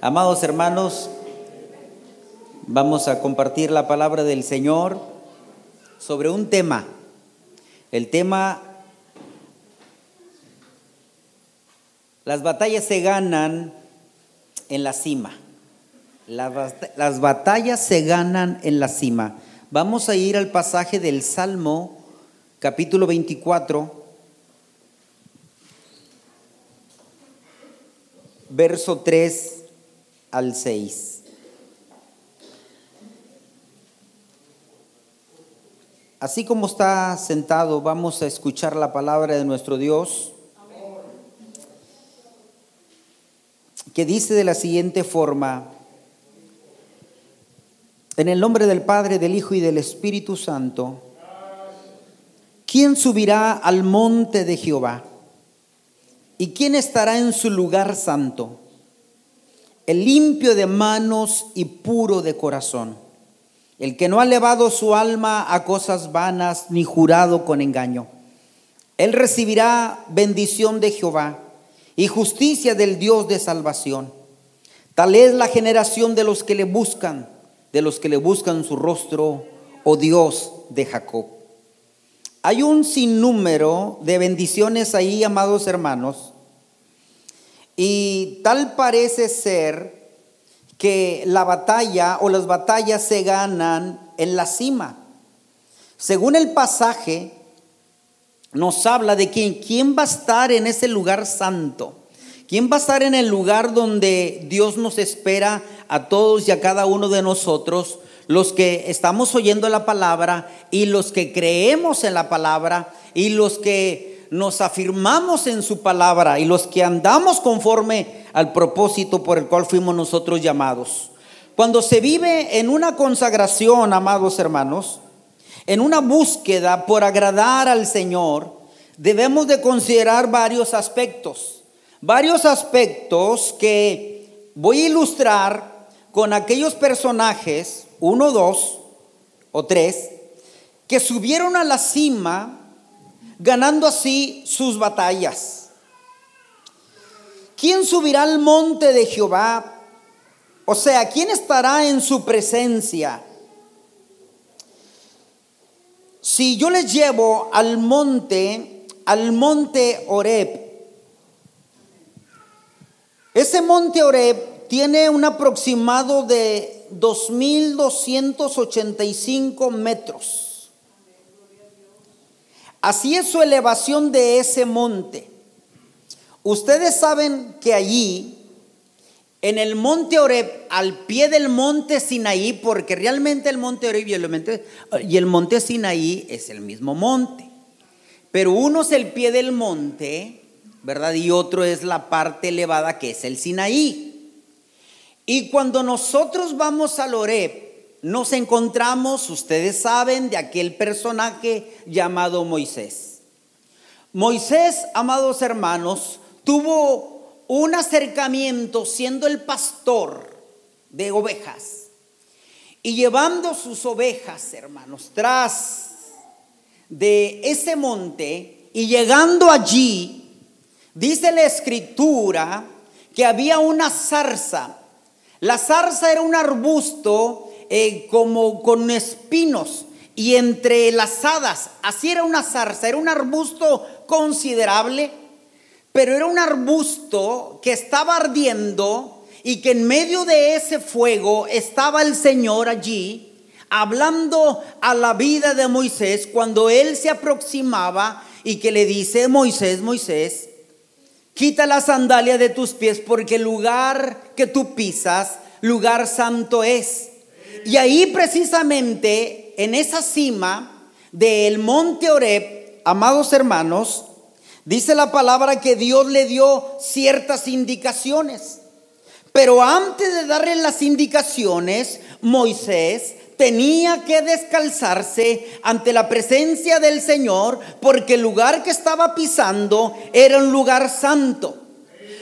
Amados hermanos, vamos a compartir la palabra del Señor sobre un tema. El tema, las batallas se ganan en la cima. Las, batallas se ganan en la cima. Vamos a ir al pasaje del Salmo, capítulo 24, verso 3 al 6. Así como está sentado, vamos a escuchar la palabra de nuestro Dios, que dice de la siguiente forma, en el nombre del Padre, del Hijo y del Espíritu Santo, ¿quién subirá al monte de Jehová? ¿Y quién estará en su lugar santo? El limpio de manos y puro de corazón, el que no ha elevado su alma a cosas vanas ni jurado con engaño. Él recibirá bendición de Jehová y justicia del Dios de salvación. Tal es la generación de los que le buscan de los que le buscan su rostro, oh Dios de Jacob. Hay un sinnúmero de bendiciones ahí, amados hermanos, y tal parece ser que la batalla o las batallas se ganan en la cima. Según el pasaje, nos habla de quién, quién va a estar en ese lugar santo. ¿Quién va a estar en el lugar donde Dios nos espera a todos y a cada uno de nosotros, los que estamos oyendo la palabra y los que creemos en la palabra y los que nos afirmamos en su palabra y los que andamos conforme al propósito por el cual fuimos nosotros llamados? Cuando se vive en una consagración, amados hermanos, en una búsqueda por agradar al Señor, debemos de considerar varios aspectos varios aspectos que voy a ilustrar con aquellos personajes, uno, dos o tres, que subieron a la cima ganando así sus batallas. ¿Quién subirá al monte de Jehová? O sea, ¿quién estará en su presencia? Si yo les llevo al monte, al monte Oreb, ese monte Oreb tiene un aproximado de 2.285 metros. Así es su elevación de ese monte. Ustedes saben que allí, en el monte Oreb, al pie del monte Sinaí, porque realmente el monte Oreb y el monte, Sinaí es el mismo monte, pero uno es el pie del monte ¿verdad? Y otro es la parte elevada que es el Sinaí. Y cuando nosotros vamos al Oreb, nos encontramos, ustedes saben, de aquel personaje llamado Moisés. Moisés, amados hermanos, tuvo un acercamiento siendo el pastor de ovejas y llevando sus ovejas, hermanos, tras de ese monte y llegando allí, Dice la escritura que había una zarza. La zarza era un arbusto eh, como con espinos y entrelazadas. Así era una zarza, era un arbusto considerable, pero era un arbusto que estaba ardiendo y que en medio de ese fuego estaba el Señor allí hablando a la vida de Moisés cuando él se aproximaba y que le dice, Moisés, Moisés, Quita la sandalia de tus pies porque el lugar que tú pisas, lugar santo es. Y ahí precisamente, en esa cima del monte Oreb, amados hermanos, dice la palabra que Dios le dio ciertas indicaciones. Pero antes de darle las indicaciones, Moisés tenía que descalzarse ante la presencia del Señor porque el lugar que estaba pisando era un lugar santo.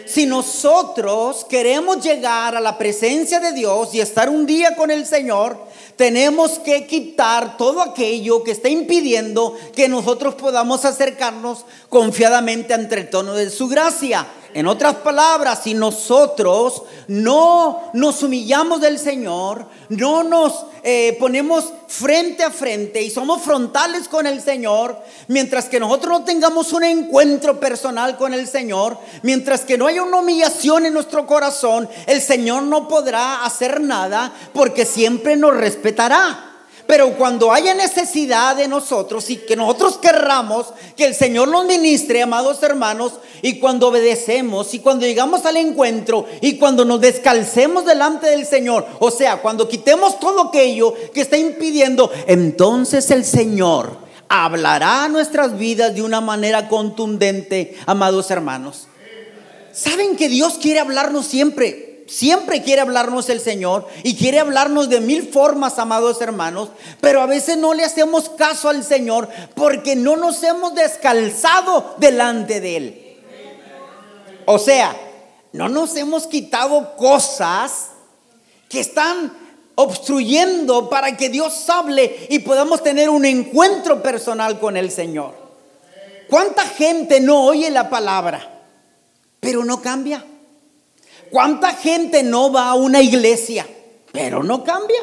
Si nosotros queremos llegar a la presencia de Dios y estar un día con el Señor, tenemos que quitar todo aquello que está impidiendo que nosotros podamos acercarnos confiadamente ante el tono de su gracia. En otras palabras, si nosotros no nos humillamos del Señor, no nos eh, ponemos frente a frente y somos frontales con el Señor, mientras que nosotros no tengamos un encuentro personal con el Señor, mientras que no haya una humillación en nuestro corazón, el Señor no podrá hacer nada porque siempre nos respetará. Pero cuando haya necesidad de nosotros y que nosotros querramos que el Señor nos ministre, amados hermanos, y cuando obedecemos y cuando llegamos al encuentro y cuando nos descalcemos delante del Señor, o sea, cuando quitemos todo aquello que está impidiendo, entonces el Señor hablará a nuestras vidas de una manera contundente, amados hermanos. ¿Saben que Dios quiere hablarnos siempre? Siempre quiere hablarnos el Señor y quiere hablarnos de mil formas, amados hermanos, pero a veces no le hacemos caso al Señor porque no nos hemos descalzado delante de Él. O sea, no nos hemos quitado cosas que están obstruyendo para que Dios hable y podamos tener un encuentro personal con el Señor. ¿Cuánta gente no oye la palabra, pero no cambia? ¿Cuánta gente no va a una iglesia, pero no cambia?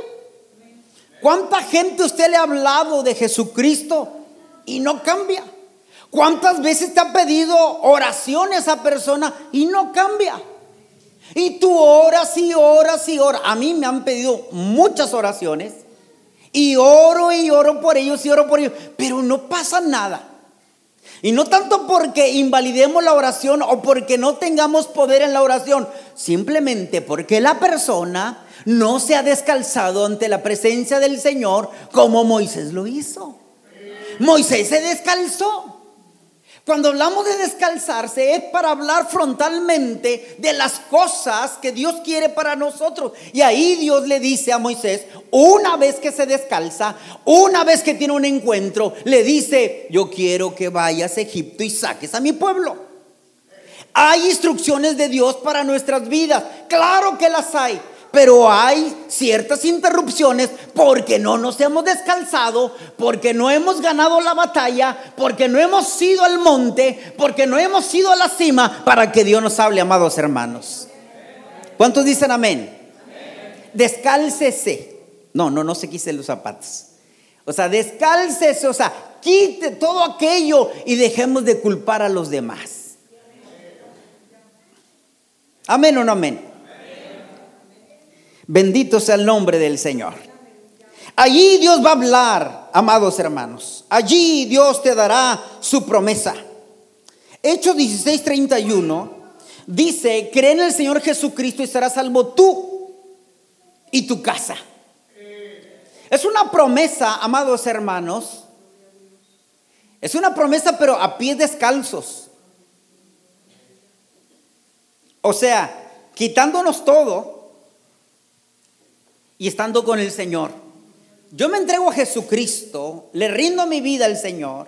¿Cuánta gente usted le ha hablado de Jesucristo y no cambia? ¿Cuántas veces te ha pedido oración esa persona y no cambia? Y tú oras y oras y oras. A mí me han pedido muchas oraciones y oro y oro por ellos y oro por ellos, pero no pasa nada. Y no tanto porque invalidemos la oración o porque no tengamos poder en la oración, simplemente porque la persona no se ha descalzado ante la presencia del Señor como Moisés lo hizo. Moisés se descalzó. Cuando hablamos de descalzarse es para hablar frontalmente de las cosas que Dios quiere para nosotros. Y ahí Dios le dice a Moisés, una vez que se descalza, una vez que tiene un encuentro, le dice, yo quiero que vayas a Egipto y saques a mi pueblo. Hay instrucciones de Dios para nuestras vidas, claro que las hay pero hay ciertas interrupciones porque no nos hemos descalzado, porque no hemos ganado la batalla, porque no hemos ido al monte, porque no hemos ido a la cima para que Dios nos hable, amados hermanos. ¿Cuántos dicen amén? Descálcese. No, no, no se quise los zapatos. O sea, descálcese, o sea, quite todo aquello y dejemos de culpar a los demás. Amén o no amén. Bendito sea el nombre del Señor. Allí Dios va a hablar, amados hermanos. Allí Dios te dará su promesa. Hechos 16:31 dice, cree en el Señor Jesucristo y serás salvo tú y tu casa. Es una promesa, amados hermanos. Es una promesa, pero a pies descalzos. O sea, quitándonos todo y estando con el Señor. Yo me entrego a Jesucristo, le rindo mi vida al Señor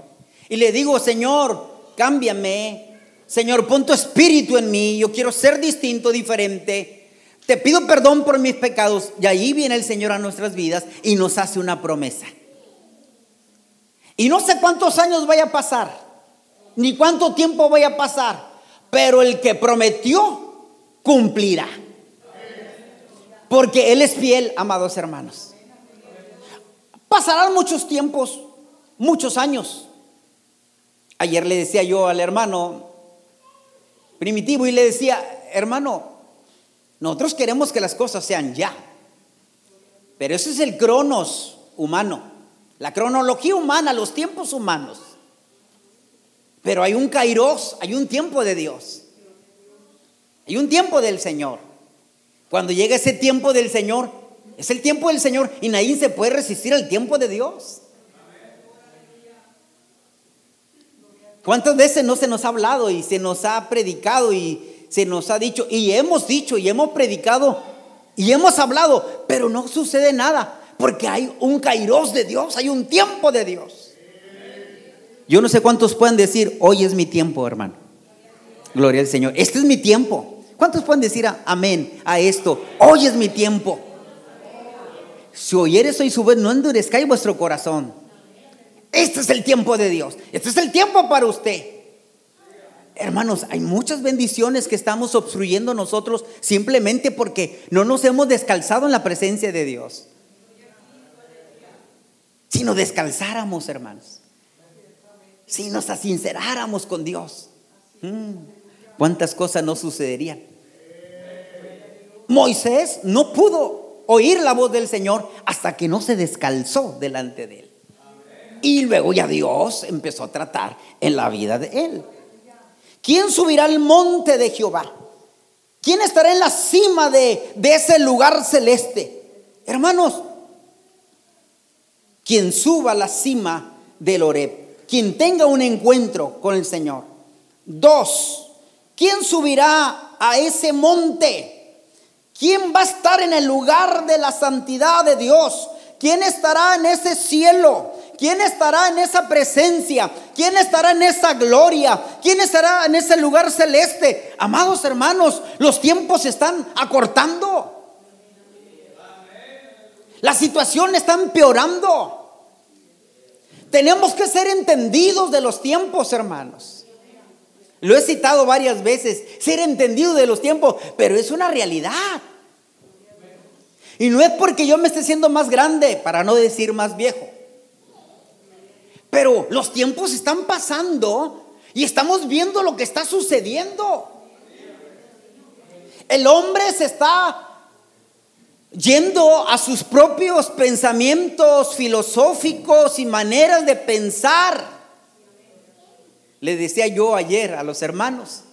y le digo, Señor, cámbiame, Señor, pon tu espíritu en mí, yo quiero ser distinto, diferente. Te pido perdón por mis pecados. Y ahí viene el Señor a nuestras vidas y nos hace una promesa. Y no sé cuántos años vaya a pasar, ni cuánto tiempo vaya a pasar, pero el que prometió cumplirá. Porque Él es fiel, amados hermanos. Pasarán muchos tiempos, muchos años. Ayer le decía yo al hermano primitivo y le decía, hermano, nosotros queremos que las cosas sean ya. Pero ese es el cronos humano, la cronología humana, los tiempos humanos. Pero hay un kairos, hay un tiempo de Dios. Hay un tiempo del Señor. Cuando llega ese tiempo del Señor, es el tiempo del Señor y nadie se puede resistir al tiempo de Dios. ¿Cuántas veces no se nos ha hablado y se nos ha predicado y se nos ha dicho y hemos dicho y hemos predicado y hemos hablado, pero no sucede nada porque hay un kairos de Dios, hay un tiempo de Dios. Yo no sé cuántos pueden decir, hoy es mi tiempo, hermano. Gloria al Señor. Este es mi tiempo. ¿Cuántos pueden decir amén a esto? Hoy es mi tiempo. si oyeres hoy su voz, no endurezcáis vuestro corazón. Este es el tiempo de Dios. Este es el tiempo para usted. Hermanos, hay muchas bendiciones que estamos obstruyendo nosotros simplemente porque no nos hemos descalzado en la presencia de Dios. Si nos descalzáramos, hermanos. Si nos asinceráramos con Dios. Mm, ¿Cuántas cosas no sucederían? Moisés no pudo oír la voz del Señor hasta que no se descalzó delante de él. Y luego ya Dios empezó a tratar en la vida de él. ¿Quién subirá al monte de Jehová? ¿Quién estará en la cima de, de ese lugar celeste? Hermanos, quien suba a la cima del Oreb, quien tenga un encuentro con el Señor. Dos, ¿quién subirá a ese monte? ¿Quién va a estar en el lugar de la santidad de Dios? ¿Quién estará en ese cielo? ¿Quién estará en esa presencia? ¿Quién estará en esa gloria? ¿Quién estará en ese lugar celeste? Amados hermanos, los tiempos están acortando. La situación está empeorando. Tenemos que ser entendidos de los tiempos, hermanos. Lo he citado varias veces, ser entendido de los tiempos, pero es una realidad. Y no es porque yo me esté siendo más grande, para no decir más viejo. Pero los tiempos están pasando y estamos viendo lo que está sucediendo. El hombre se está yendo a sus propios pensamientos filosóficos y maneras de pensar. Le decía yo ayer a los hermanos,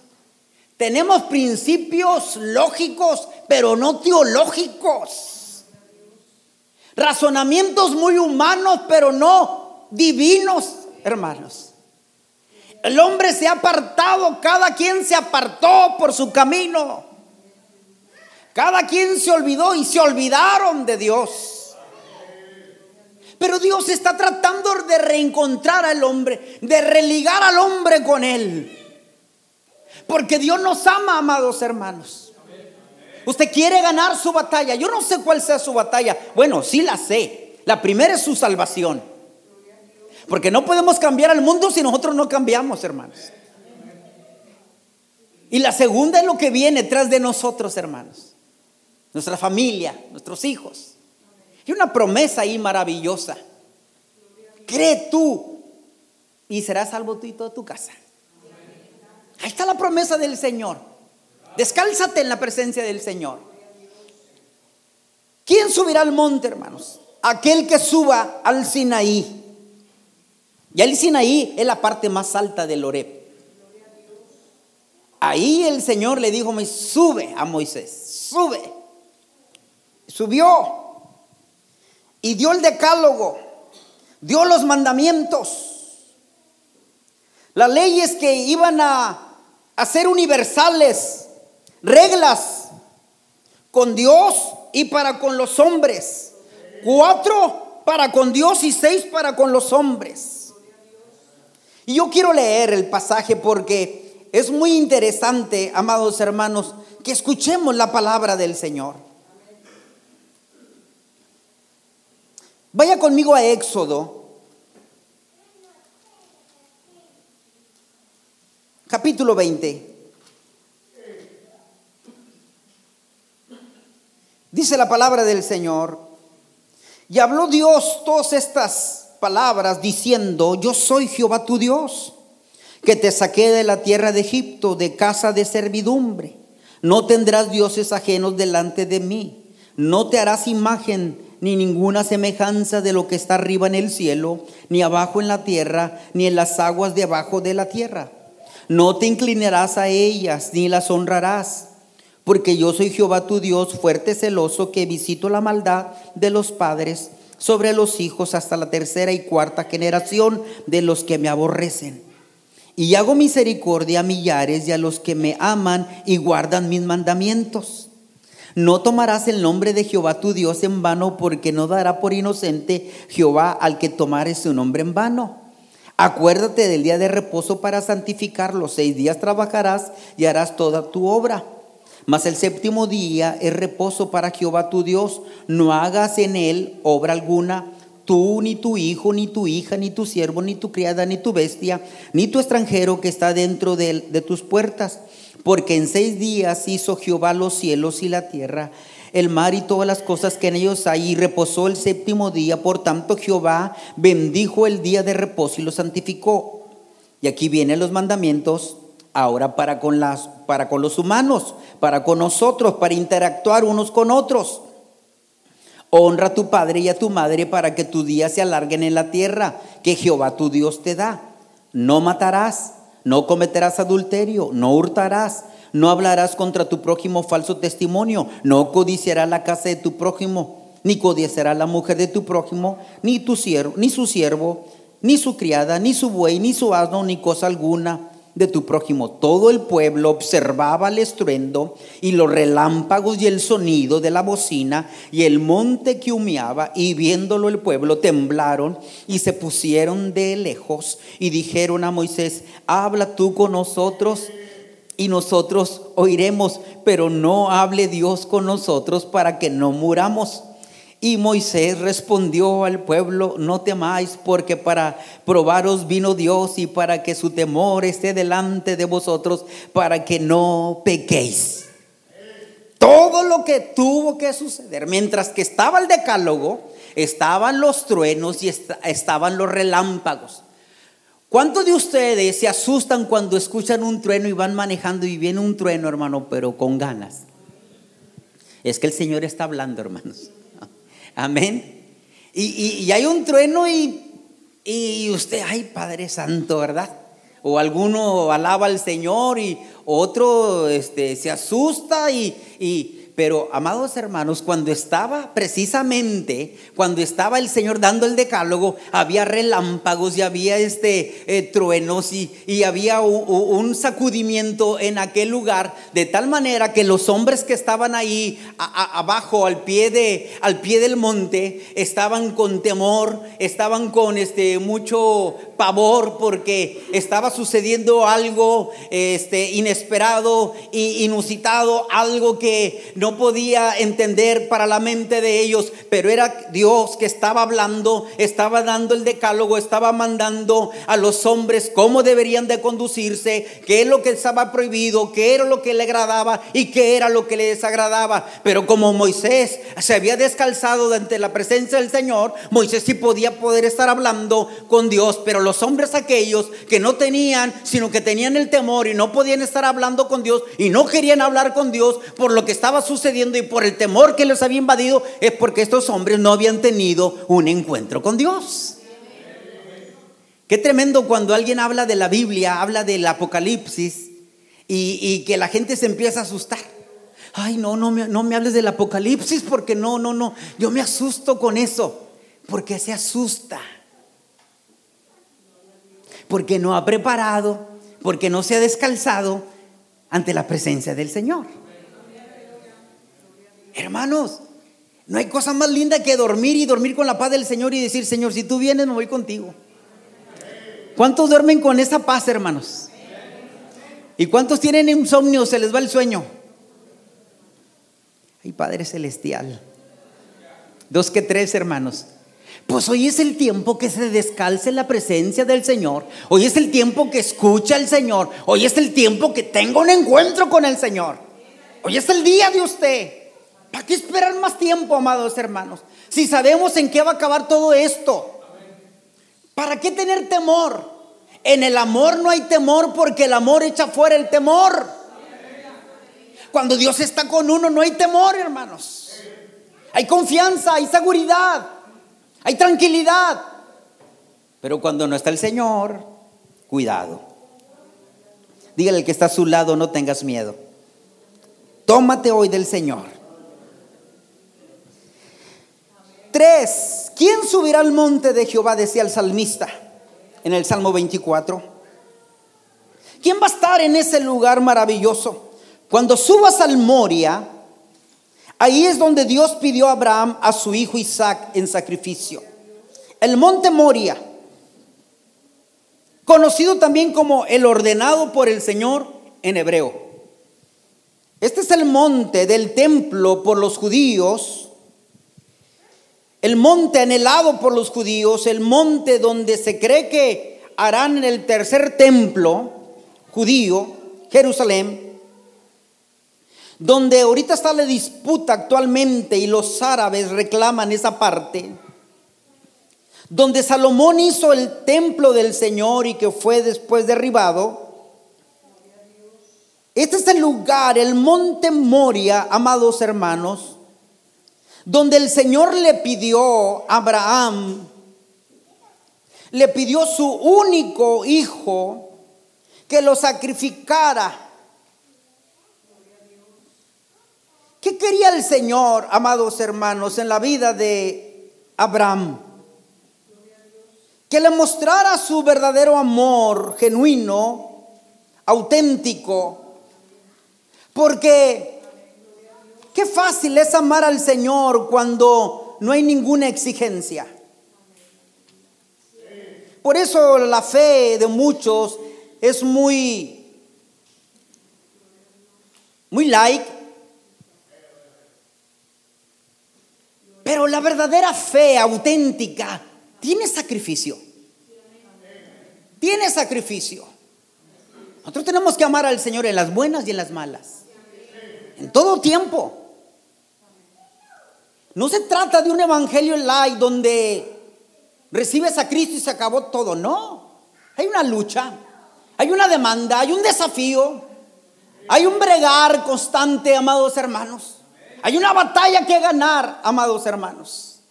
tenemos principios lógicos, pero no teológicos. Razonamientos muy humanos, pero no divinos, hermanos. El hombre se ha apartado, cada quien se apartó por su camino. Cada quien se olvidó y se olvidaron de Dios. Pero Dios está tratando de reencontrar al hombre, de religar al hombre con él. Porque Dios nos ama, amados hermanos. Usted quiere ganar su batalla. Yo no sé cuál sea su batalla. Bueno, sí la sé. La primera es su salvación. Porque no podemos cambiar al mundo si nosotros no cambiamos, hermanos. Y la segunda es lo que viene tras de nosotros, hermanos. Nuestra familia, nuestros hijos. Y una promesa ahí maravillosa. Cree tú y serás salvo tú y toda tu casa. Ahí está la promesa del Señor. Descálzate en la presencia del Señor. ¿Quién subirá al monte, hermanos? Aquel que suba al Sinaí. Y el Sinaí es la parte más alta del Oreb. Ahí el Señor le dijo, sube a Moisés, sube. Subió y dio el decálogo, dio los mandamientos, las leyes que iban a, ser universales, reglas con Dios y para con los hombres. Cuatro para con Dios y seis para con los hombres. Y yo quiero leer el pasaje porque es muy interesante, amados hermanos, que escuchemos la palabra del Señor. Vaya conmigo a Éxodo, capítulo 20. Dice la palabra del Señor, y habló Dios todas estas palabras diciendo, yo soy Jehová tu Dios, que te saqué de la tierra de Egipto, de casa de servidumbre. No tendrás dioses ajenos delante de mí. No te harás imagen ni ninguna semejanza de lo que está arriba en el cielo, ni abajo en la tierra, ni en las aguas debajo de la tierra. No te inclinarás a ellas, ni las honrarás, porque yo soy Jehová tu Dios, fuerte, celoso, que visito la maldad de los padres sobre los hijos hasta la tercera y cuarta generación de los que me aborrecen. Y hago misericordia a millares y a los que me aman y guardan mis mandamientos. No tomarás el nombre de Jehová tu Dios en vano, porque no dará por inocente Jehová al que tomare su nombre en vano. Acuérdate del día de reposo para santificarlo. Seis días trabajarás y harás toda tu obra Mas el séptimo día es reposo para Jehová tu Dios. No hagas en él obra alguna, tú, ni tu hijo, ni tu hija, ni tu siervo, ni tu criada, ni tu bestia, ni tu extranjero que está dentro de, de tus puertas. Porque en seis días hizo Jehová los cielos y la tierra, el mar y todas las cosas que en ellos hay, y reposó el séptimo día. Por tanto, Jehová bendijo el día de reposo y lo santificó. Y aquí vienen los mandamientos ahora para con, las, para con los humanos, para con nosotros, para interactuar unos con otros. Honra a tu padre y a tu madre para que tus días se alarguen en la tierra que Jehová tu Dios te da. No matarás, no cometerás adulterio, no hurtarás, no hablarás contra tu prójimo falso testimonio, no codiciarás la casa de tu prójimo, ni codiciarás la mujer de tu prójimo, ni tu siervo, ni su siervo, ni su criada, ni su buey, ni su asno, ni cosa alguna de tu prójimo. Todo el pueblo observaba el estruendo y los relámpagos y el sonido de la bocina y el monte que humeaba y viéndolo el pueblo temblaron y se pusieron de lejos y dijeron a Moisés, habla tú con nosotros y nosotros oiremos, pero no hable Dios con nosotros para que no muramos. Y Moisés respondió al pueblo, no temáis, porque para probaros vino Dios y para que su temor esté delante de vosotros, para que no pequéis. Todo lo que tuvo que suceder, mientras que estaba el decálogo, estaban los truenos y estaban los relámpagos. ¿Cuántos de ustedes se asustan cuando escuchan un trueno y van manejando y viene un trueno, hermano, pero con ganas? Es que el Señor está hablando, hermanos. Amén. Y, hay un trueno y, y, usted, ay Padre Santo, ¿verdad? O alguno alaba al Señor y otro este, se asusta y, y pero amados hermanos, cuando estaba precisamente, cuando estaba el Señor dando el decálogo, había relámpagos y había este, eh, truenos y, y había un, sacudimiento en aquel lugar, de tal manera que los hombres que estaban ahí abajo, al pie, de, al pie del monte, estaban con temor, estaban con este, mucho pavor porque estaba sucediendo algo este, inesperado e inusitado, algo que no podía entender para la mente de ellos, pero era Dios que estaba hablando, estaba dando el decálogo, estaba mandando a los hombres cómo deberían de conducirse, qué es lo que estaba prohibido, qué era lo que le agradaba y qué era lo que le desagradaba. Pero como Moisés se había descalzado ante la presencia del Señor, Moisés sí podía poder estar hablando con Dios, pero los hombres aquellos que no tenían, sino que tenían el temor y no podían estar hablando con Dios y no querían hablar con Dios por lo que estaba sucediendo, y por el temor que les había invadido es porque estos hombres no habían tenido un encuentro con Dios. Qué tremendo cuando alguien habla de la Biblia, habla del Apocalipsis y, que la gente se empieza a asustar. Ay, no, no no me hables del Apocalipsis porque no, no, no. Yo me asusto con eso. Porque se asusta. Porque no ha preparado, porque no se ha descalzado ante la presencia del Señor. Hermanos, no hay cosa más linda que dormir y dormir con la paz del Señor y decir, Señor, si tú vienes, me voy contigo. ¿Cuántos duermen con esa paz, hermanos? ¿Y cuántos tienen insomnio? Se les va el sueño. Ay, Padre Celestial. Dos que tres, hermanos. Pues hoy es el tiempo que se descalce la presencia del Señor. Hoy es el tiempo que escucha al Señor. Hoy es el tiempo que tenga un encuentro con el Señor. Hoy es el día de usted. ¿Para qué esperar más tiempo, amados hermanos? Si sabemos en qué va a acabar todo esto. ¿Para qué tener temor? En el amor no hay temor porque el amor echa fuera el temor. Cuando Dios está con uno no hay temor, hermanos. Hay confianza, hay seguridad, hay tranquilidad. Pero cuando no está el Señor, cuidado. Dígale al que está a su lado, no tengas miedo. Tómate hoy del Señor. Tres, ¿quién subirá al monte de Jehová? Decía el salmista en el Salmo 24. ¿Quién va a estar en ese lugar maravilloso? Cuando subas al Moria, ahí es donde Dios pidió a Abraham a su hijo Isaac en sacrificio. El monte Moria, conocido también como el ordenado por el Señor en hebreo. Este es el monte del templo por los judíos, el monte anhelado por los judíos, el monte donde se cree que harán el tercer templo judío, Jerusalén, donde ahorita está la disputa actualmente y los árabes reclaman esa parte, donde Salomón hizo el templo del Señor y que fue después derribado, este es el lugar, el monte Moria, amados hermanos, donde el Señor le pidió a Abraham, le pidió su único hijo que lo sacrificara. ¿Qué quería el Señor, amados hermanos, en la vida de Abraham? Que le mostrara su verdadero amor genuino, auténtico, porque qué fácil es amar al Señor cuando no hay ninguna exigencia. Por eso la fe de muchos es muy, muy like. Pero la verdadera fe auténtica tiene sacrificio. Tiene sacrificio. Nosotros tenemos que amar al Señor en las buenas y en las malas en todo tiempo. No se trata de un evangelio light donde recibes a Cristo y se acabó todo, no. Hay una lucha, hay una demanda, hay un desafío, hay un bregar constante, amados hermanos. Hay una batalla que ganar, amados hermanos.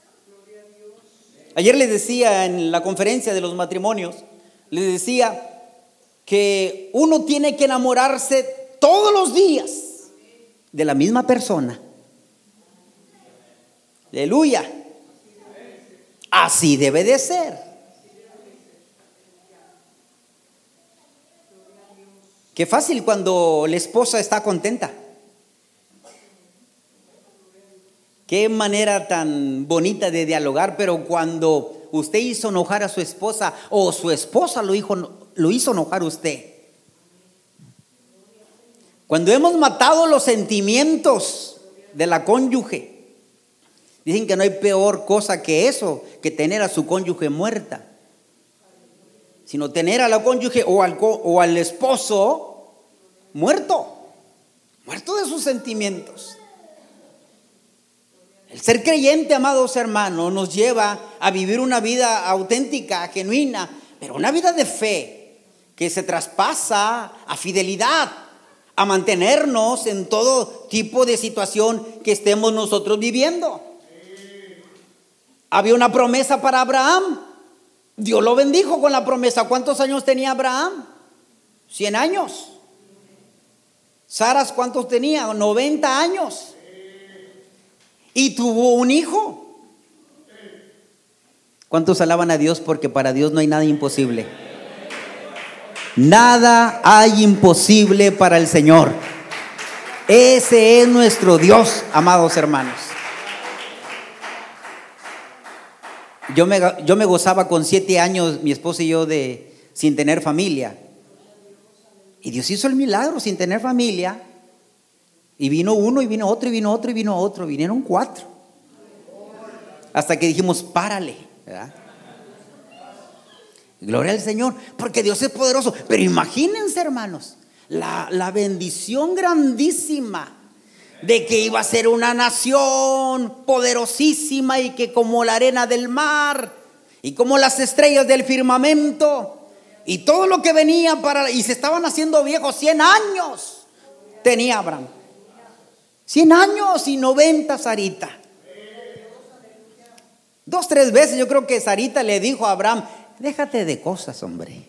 Ayer les decía en la conferencia de los matrimonios, les decía que uno tiene que enamorarse todos los días de la misma persona. Aleluya. Así debe de ser. Qué fácil cuando la esposa está contenta. Qué manera tan bonita de dialogar, pero cuando usted hizo enojar a su esposa o su esposa lo hizo, lo hizo enojar a usted, cuando hemos matado los sentimientos de la cónyuge, dicen que no hay peor cosa que eso, que tener a su cónyuge muerta, sino tener a la cónyuge o al, o al esposo muerto, muerto de sus sentimientos. El ser creyente, amados hermanos, nos lleva a vivir una vida auténtica, genuina, pero una vida de fe que se traspasa a fidelidad, a mantenernos en todo tipo de situación que estemos nosotros viviendo. Había una promesa para Abraham. Dios lo bendijo con la promesa. ¿Cuántos años tenía Abraham? 100 años. Saras, ¿cuántos tenía? 90 años. Y tuvo un hijo. ¿Cuántos alaban a Dios? Porque para Dios no hay nada imposible. Nada hay imposible para el Señor. Ese es nuestro Dios, amados hermanos. Yo me, yo me gozaba con siete años, mi esposa y yo, de, sin tener familia. Y Dios hizo el milagro sin tener familia. Y vino uno, y vino otro, y vino otro, y vino otro. Vinieron cuatro. Hasta que dijimos, párale. Gloria al Señor, porque Dios es poderoso. Pero imagínense, hermanos, la, bendición grandísima de que iba a ser una nación poderosísima y que como la arena del mar y como las estrellas del firmamento y todo lo que venía para y se estaban haciendo viejos 100 años tenía Abraham 100 años y 90 Sarita dos tres veces yo creo que Sarita le dijo a Abraham Déjate de cosas, hombre.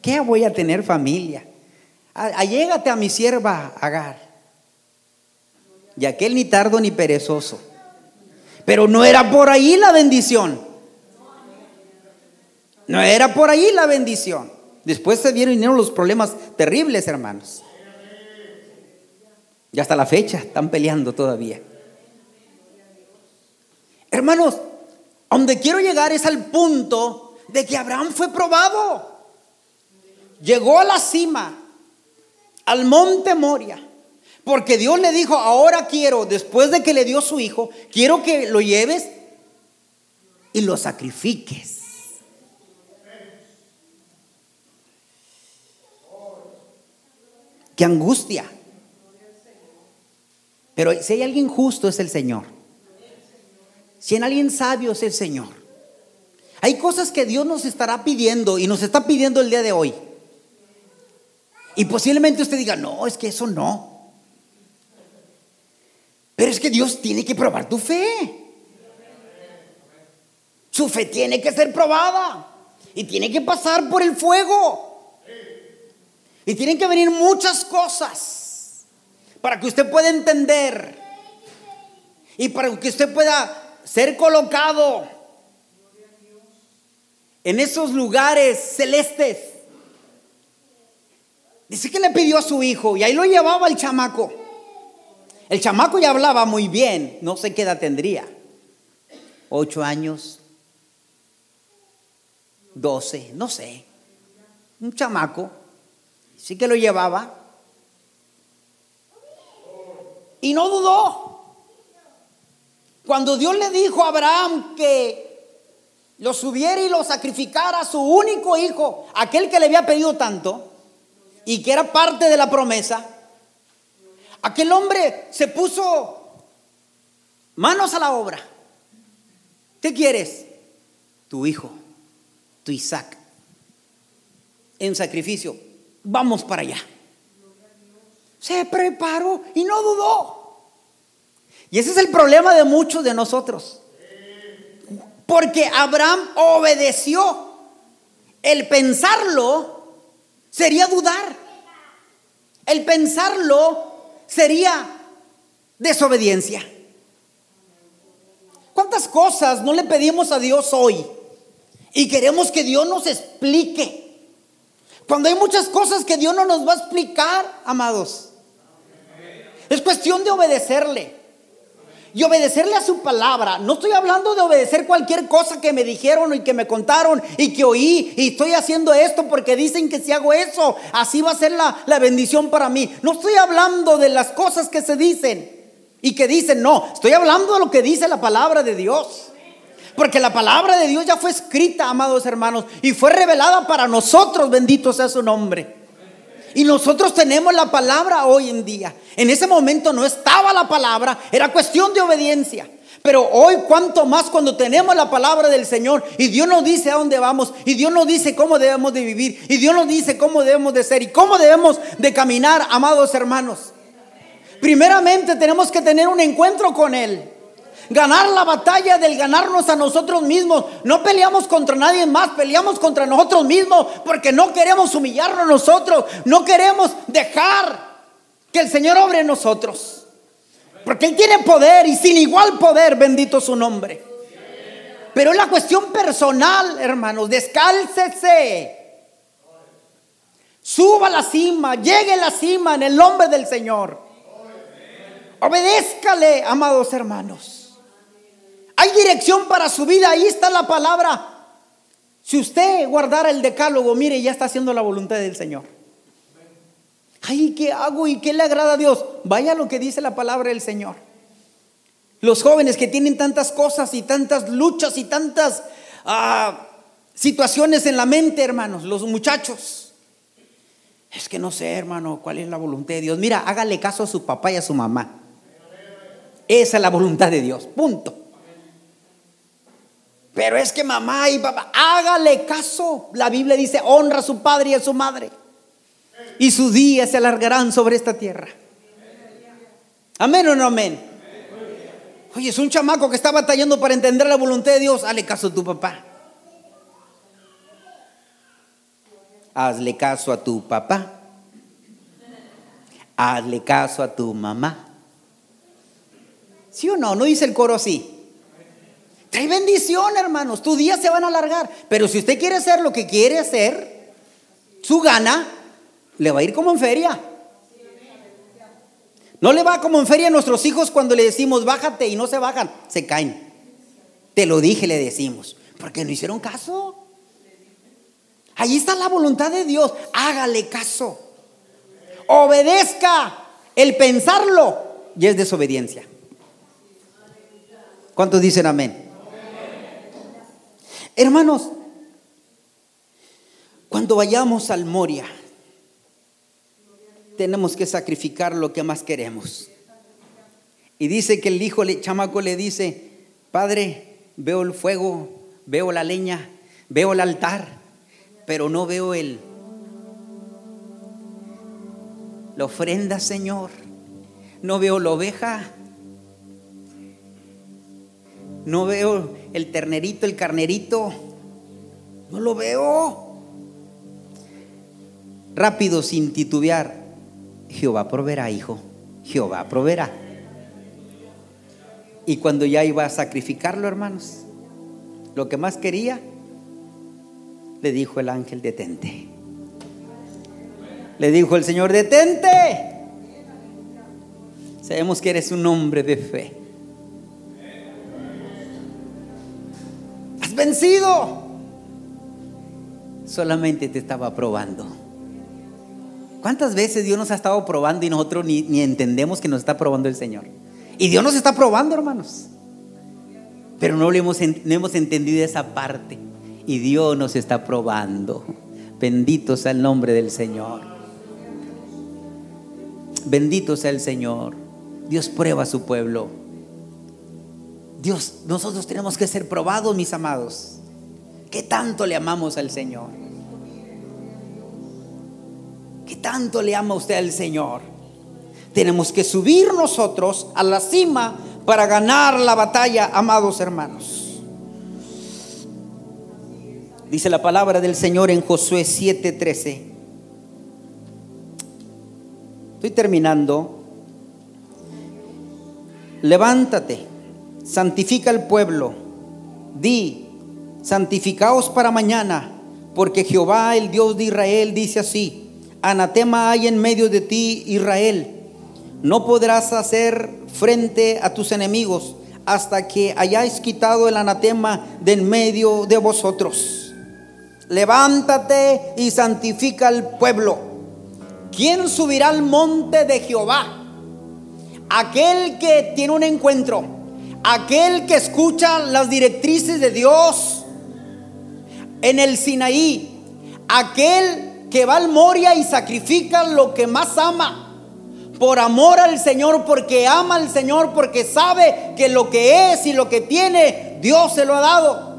¿Qué voy a tener familia? Allégate a mi sierva Agar. Y aquel ni tardo ni perezoso. Pero no era por ahí la bendición. No era por ahí la bendición. Después se vieron los problemas terribles, hermanos. Y hasta la fecha están peleando todavía. Hermanos, donde quiero llegar es al punto de que Abraham fue probado. Llegó a la cima, al monte Moria, Porque Dios le dijo, ahora quiero, después de que le dio su hijo, quiero que lo lleves y lo sacrifiques. Qué angustia. Pero si hay alguien justo es el Señor. Si hay alguien sabio es el Señor. Hay cosas que Dios nos estará pidiendo y nos está pidiendo el día de hoy. Y posiblemente usted diga, no, es que eso no. Pero es que Dios tiene que probar tu fe. Su fe tiene que ser probada. Y tiene que pasar por el fuego. Y tienen que venir muchas cosas para que usted pueda entender. Y para que usted pueda ser colocado en esos lugares celestes. Dice que le pidió a su hijo y ahí lo llevaba el chamaco. El chamaco ya hablaba muy bien, no sé qué edad tendría. Ocho años, doce, no sé. Un chamaco, sí que lo llevaba. Y no dudó. Cuando Dios le dijo a Abraham que lo subiera y lo sacrificara a su único hijo, aquel que le había pedido tanto y que era parte de la promesa, aquel hombre se puso manos a la obra. ¿Qué quieres? Tu hijo, tu Isaac, en sacrificio. Vamos para allá. Se preparó y no dudó. Y ese es el problema de muchos de nosotros. Porque Abraham obedeció. El pensarlo sería dudar. El pensarlo sería desobediencia. ¿Cuántas cosas no le pedimos a Dios hoy? Y queremos que Dios nos explique. Cuando hay muchas cosas que Dios no nos va a explicar, amados. Es cuestión de obedecerle y obedecerle a su palabra. No estoy hablando de obedecer cualquier cosa que me dijeron y que me contaron y que oí y estoy haciendo esto porque dicen que si hago eso, así va a ser la, la bendición para mí. No estoy hablando de las cosas que se dicen y que dicen, no, estoy hablando de lo que dice la palabra de Dios. Porque la palabra de Dios ya fue escrita, amados hermanos, y fue revelada para nosotros, bendito sea su nombre. Y nosotros tenemos la palabra hoy en día. En ese momento no estaba la palabra, era cuestión de obediencia. Pero hoy cuanto más cuando tenemos la palabra del Señor y Dios nos dice a dónde vamos y Dios nos dice cómo debemos de vivir y Dios nos dice cómo debemos de ser y cómo debemos de caminar, amados hermanos. Primeramente tenemos que tener un encuentro con Él. Ganar la batalla del ganarnos a nosotros mismos. No peleamos contra nadie más, peleamos contra nosotros mismos porque no queremos humillarnos nosotros. No queremos dejar que el Señor obre en nosotros. Porque Él tiene poder y sin igual poder, bendito su nombre. Pero es la cuestión personal, hermanos. Descálcese. Suba a la cima, llegue a la cima en el nombre del Señor. Obedézcale, amados hermanos. Hay dirección para su vida, ahí está la palabra. Si usted guardara el decálogo, mire, ya está haciendo la voluntad del Señor. Ay, ¿qué hago y qué le agrada a Dios? Vaya lo que dice la palabra del Señor. Los jóvenes que tienen tantas cosas y tantas luchas y tantas ah, situaciones en la mente, hermanos, los muchachos. Es que no sé, hermano, cuál es la voluntad de Dios. Mira, hágale caso a su papá y a su mamá. Esa es la voluntad de Dios, punto. Pero es que mamá y papá, hágale caso. La Biblia dice, honra a su padre y a su madre. Y sus días se alargarán sobre esta tierra. Amén o no amén. Oye, es un chamaco que está batallando para entender la voluntad de Dios. Hazle caso a tu papá. Hazle caso a tu papá. Hazle caso a tu mamá. ¿Sí o no? No dice el coro así. Trae bendición, hermanos. Tus días se van a alargar. Pero si usted quiere hacer lo que quiere hacer, su gana, le va a ir como en feria. No le va como en feria a nuestros hijos cuando le decimos bájate y no se bajan, se caen. Te lo dije, le decimos, porque no hicieron caso. Ahí está la voluntad de Dios. Hágale caso. Obedezca El pensarlo ya es desobediencia. ¿Cuántos dicen amén? Hermanos, cuando vayamos al Moria, tenemos que sacrificar lo que más queremos. Y dice que el hijo el chamaco le dice, Padre, veo el fuego, veo la leña, veo el altar, pero no veo el la ofrenda, Señor. No veo la oveja. No veo el ternerito, el carnerito. No lo veo. Rápido, sin titubear. Jehová proveerá, hijo. Jehová proveerá. Y cuando ya iba a sacrificarlo, hermanos, lo que más quería, le dijo el ángel, detente. Le dijo el Señor, detente. Sabemos que eres un hombre de fe. Vencido. Solamente te estaba probando. ¿Cuántas veces Dios nos ha estado probando y nosotros ni, entendemos que nos está probando el Señor? Y Dios nos está probando, hermanos. Pero no, le hemos, no hemos entendido esa parte. Y Dios nos está probando. Bendito sea el nombre del Señor. Bendito sea el Señor. Dios prueba a su pueblo. Dios, nosotros tenemos que ser probados, mis amados. ¿Qué tanto le amamos al Señor? ¿Qué tanto le ama usted al Señor? Tenemos que subir nosotros a la cima para ganar la batalla, amados hermanos. Dice la palabra del Señor en Josué 7:13. Estoy terminando. Levántate, santifica el pueblo. Di, santificaos para mañana, porque Jehová, el Dios de Israel, dice así: Anatema hay en medio de ti, Israel no podrás hacer frente a tus enemigos hasta que hayáis quitado el anatema de en medio de vosotros. Levántate y santifica al pueblo. ¿Quién subirá al monte de Jehová? Aquel que tiene un encuentro, aquel que escucha las directrices de Dios en el Sinaí, aquel que va al Moria y sacrifica lo que más ama por amor al Señor, porque ama al Señor, porque sabe que lo que es y lo que tiene, Dios se lo ha dado.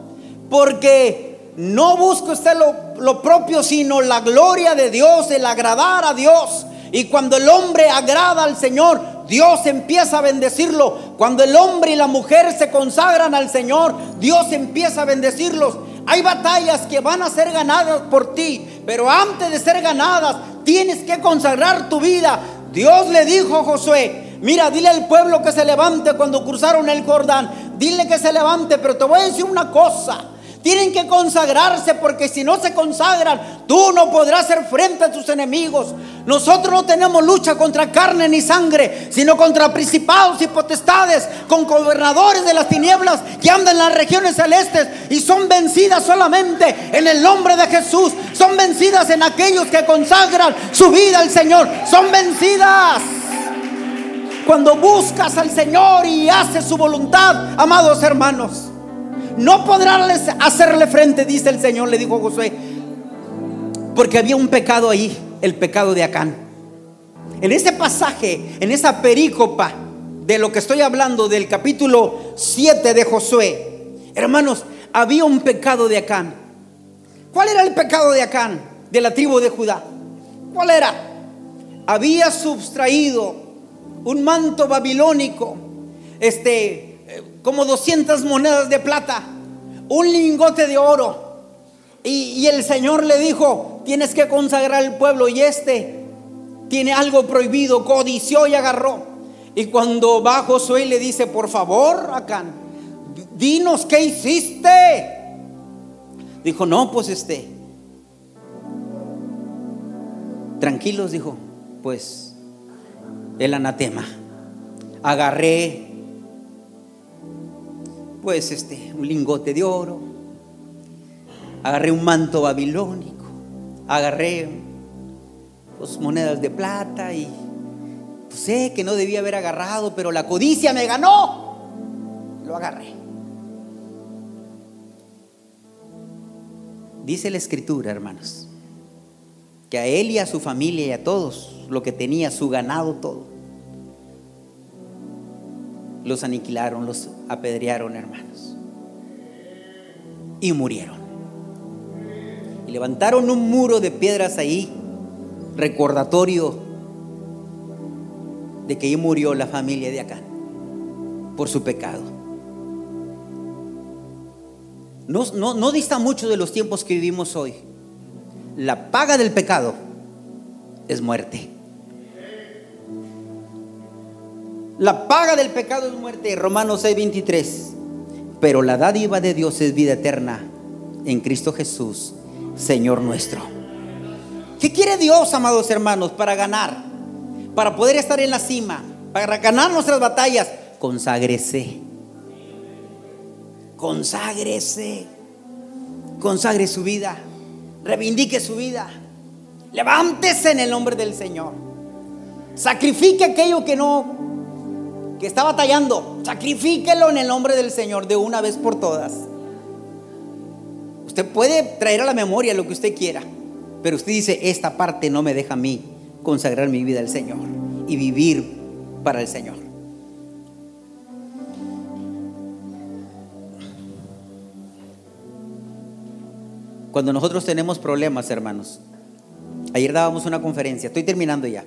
Porque no busca usted lo, propio, sino la gloria de Dios, el agradar a Dios. Y cuando el hombre agrada al Señor, Dios empieza a bendecirlo. Cuando el hombre y la mujer se consagran al Señor, Dios empieza a bendecirlos. Hay batallas que van a ser ganadas por ti, pero antes de ser ganadas, tienes que consagrar tu vida Dios le dijo a Josué, mira, dile al pueblo que se levante cuando cruzaron el Jordán. Dile que se levante, pero te voy a decir una cosa. Tienen que consagrarse porque si no se consagran, tú no podrás hacer frente a tus enemigos. Nosotros no tenemos lucha contra carne ni sangre, sino contra principados y potestades, con gobernadores de las tinieblas que andan en las regiones celestes y son vencidas solamente en el nombre de Jesús. Son vencidas en aquellos que consagran su vida al Señor. Son vencidas. Cuando buscas al Señor y haces su voluntad, amados hermanos. No podrán hacerle frente, dice el Señor, le dijo Josué, porque había un pecado ahí, el pecado de Acán. En ese pasaje, en esa perícopa de lo que estoy hablando del capítulo 7 de Josué, hermanos, había un pecado de Acán. ¿Cuál era el pecado de Acán, de la tribu de Judá? ¿Cuál era? Había sustraído un manto babilónico, este, como 200 monedas de plata, un lingote de oro. Y, el Señor le dijo, tienes que consagrar al pueblo y este tiene algo prohibido, codició y agarró. Y cuando va Josué le dice, por favor, Acán, dinos qué hiciste. Dijo, no, pues este, tranquilos, dijo, pues el anatema. Agarré pues este, un lingote de oro, agarré un manto babilónico, agarré pues, monedas de plata y sé que no debía haber agarrado, pero la codicia me ganó. Lo agarré. Dice la escritura, hermanos, que a él y a su familia y a todos, lo que tenía, su ganado, todo, los aniquilaron, los apedrearon, hermanos. Y murieron. Y levantaron un muro de piedras ahí, recordatorio de que ahí murió la familia de acá por su pecado. No, no, no dista mucho de los tiempos que vivimos hoy. La paga del pecado es muerte. La paga del pecado es muerte, Romanos 6:23. Pero la dádiva de Dios es vida eterna en Cristo Jesús, Señor nuestro. ¿Qué quiere Dios, amados hermanos, para ganar? Para poder estar en la cima, para ganar nuestras batallas, conságrese. Conságrese. Consagre su vida. Reivindique su vida. Levántese en el nombre del Señor. Sacrifique aquello que no, que está batallando. Sacrifíquelo en el nombre del Señor de una vez por todas. Usted puede traer a la memoria lo que usted quiera, pero usted dice, esta parte no me deja a mí consagrar mi vida al Señor y vivir para el Señor. Cuando nosotros tenemos problemas, hermanos, ayer dábamos una conferencia, estoy terminando ya.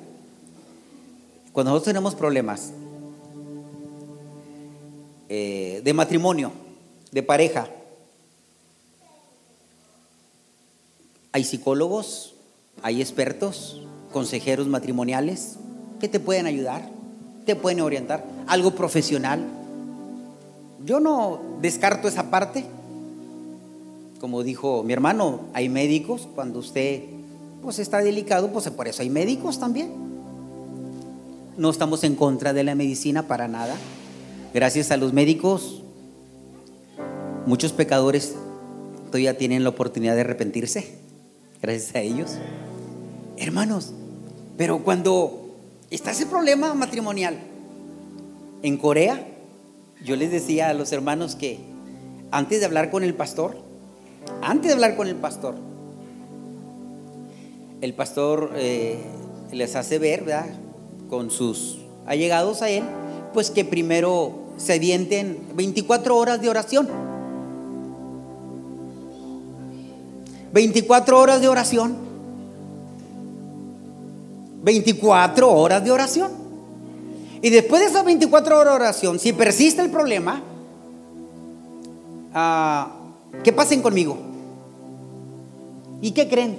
Cuando nosotros tenemos problemas eh, de matrimonio, de pareja, hay psicólogos, hay expertos, consejeros matrimoniales que te pueden ayudar, te pueden orientar, algo profesional. Yo no descarto esa parte. Como dijo mi hermano, hay médicos cuando usted pues está delicado, pues por eso hay médicos también. No estamos en contra de la medicina para nada. Gracias a los médicos, muchos pecadores todavía tienen la oportunidad de arrepentirse. Gracias a ellos. Hermanos, pero cuando está ese problema matrimonial en Corea, yo les decía a los hermanos que antes de hablar con el pastor, antes de hablar con el pastor, el pastor eh, les hace ver, ¿verdad? Con sus allegados a él, pues que primero se avienten 24 horas de oración. 24 horas de oración. 24 horas de oración. Y después de esas 24 horas de oración, si persiste el problema, ah, ¿qué pasen conmigo? ¿Y qué creen?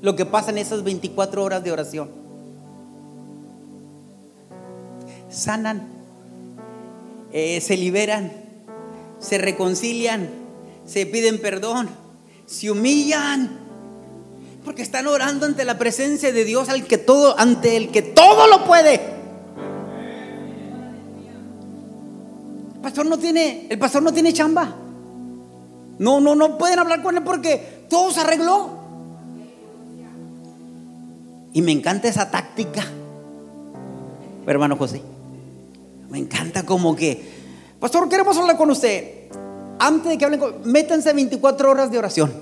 Lo que pasa en esas 24 horas de oración. Sanan, eh, se liberan, se reconcilian, se piden perdón, se humillan porque están orando ante la presencia de Dios al que todo, ante el que todo lo puede. El pastor no tiene, el pastor no tiene chamba. No, no, no pueden hablar con él porque todo se arregló. Y me encanta esa táctica, hermano José. Me encanta como que, pastor, queremos hablar con usted. Antes de que hablen, con, métanse 24 horas de oración.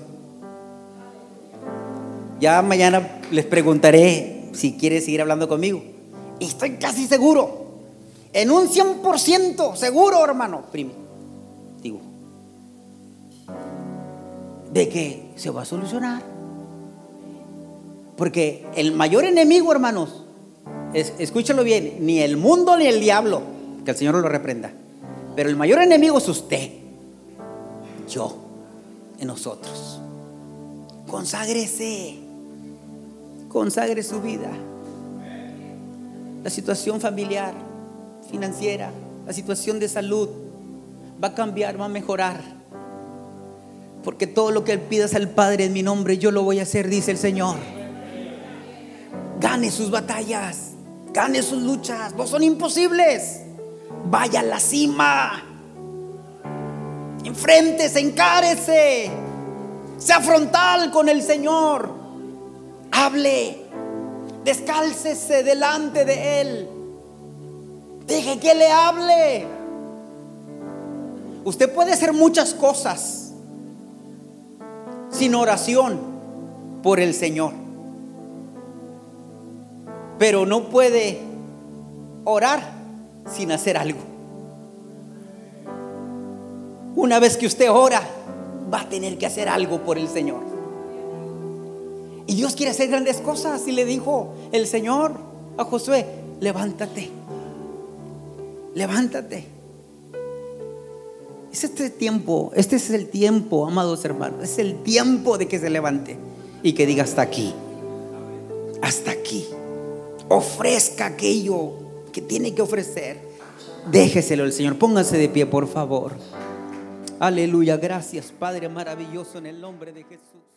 Ya mañana les preguntaré si quiere seguir hablando conmigo. Y estoy casi seguro, en un 100% seguro, hermano, digo, de que se va a solucionar. Porque el mayor enemigo, hermanos, es, escúchalo bien, ni el mundo ni el diablo, que el Señor lo reprenda. Pero el mayor enemigo es usted, yo, en nosotros. Conságrese consagre su vida. La situación familiar, financiera, la situación de salud va a cambiar, va a mejorar. Porque todo lo que pidas al Padre en mi nombre, yo lo voy a hacer, dice el Señor. Gane sus batallas, gane sus luchas, no son imposibles. Vaya a la cima. Enfréntese, encárese. Sea frontal con el Señor. Hable, descálcese delante de Él. Deje que le hable. Usted puede hacer muchas cosas sin oración por el Señor. Pero no puede orar sin hacer algo. Una vez que usted ora, va a tener que hacer algo por el Señor. Y Dios quiere hacer grandes cosas. Y le dijo el Señor a Josué, levántate, levántate. Es este tiempo, este es el tiempo, amados hermanos, es el tiempo de que se levante y que diga hasta aquí, hasta aquí. Ofrezca aquello que tiene que ofrecer. Déjeselo al Señor. Póngase de pie, por favor. Aleluya. Gracias, Padre maravilloso, en el nombre de Jesús.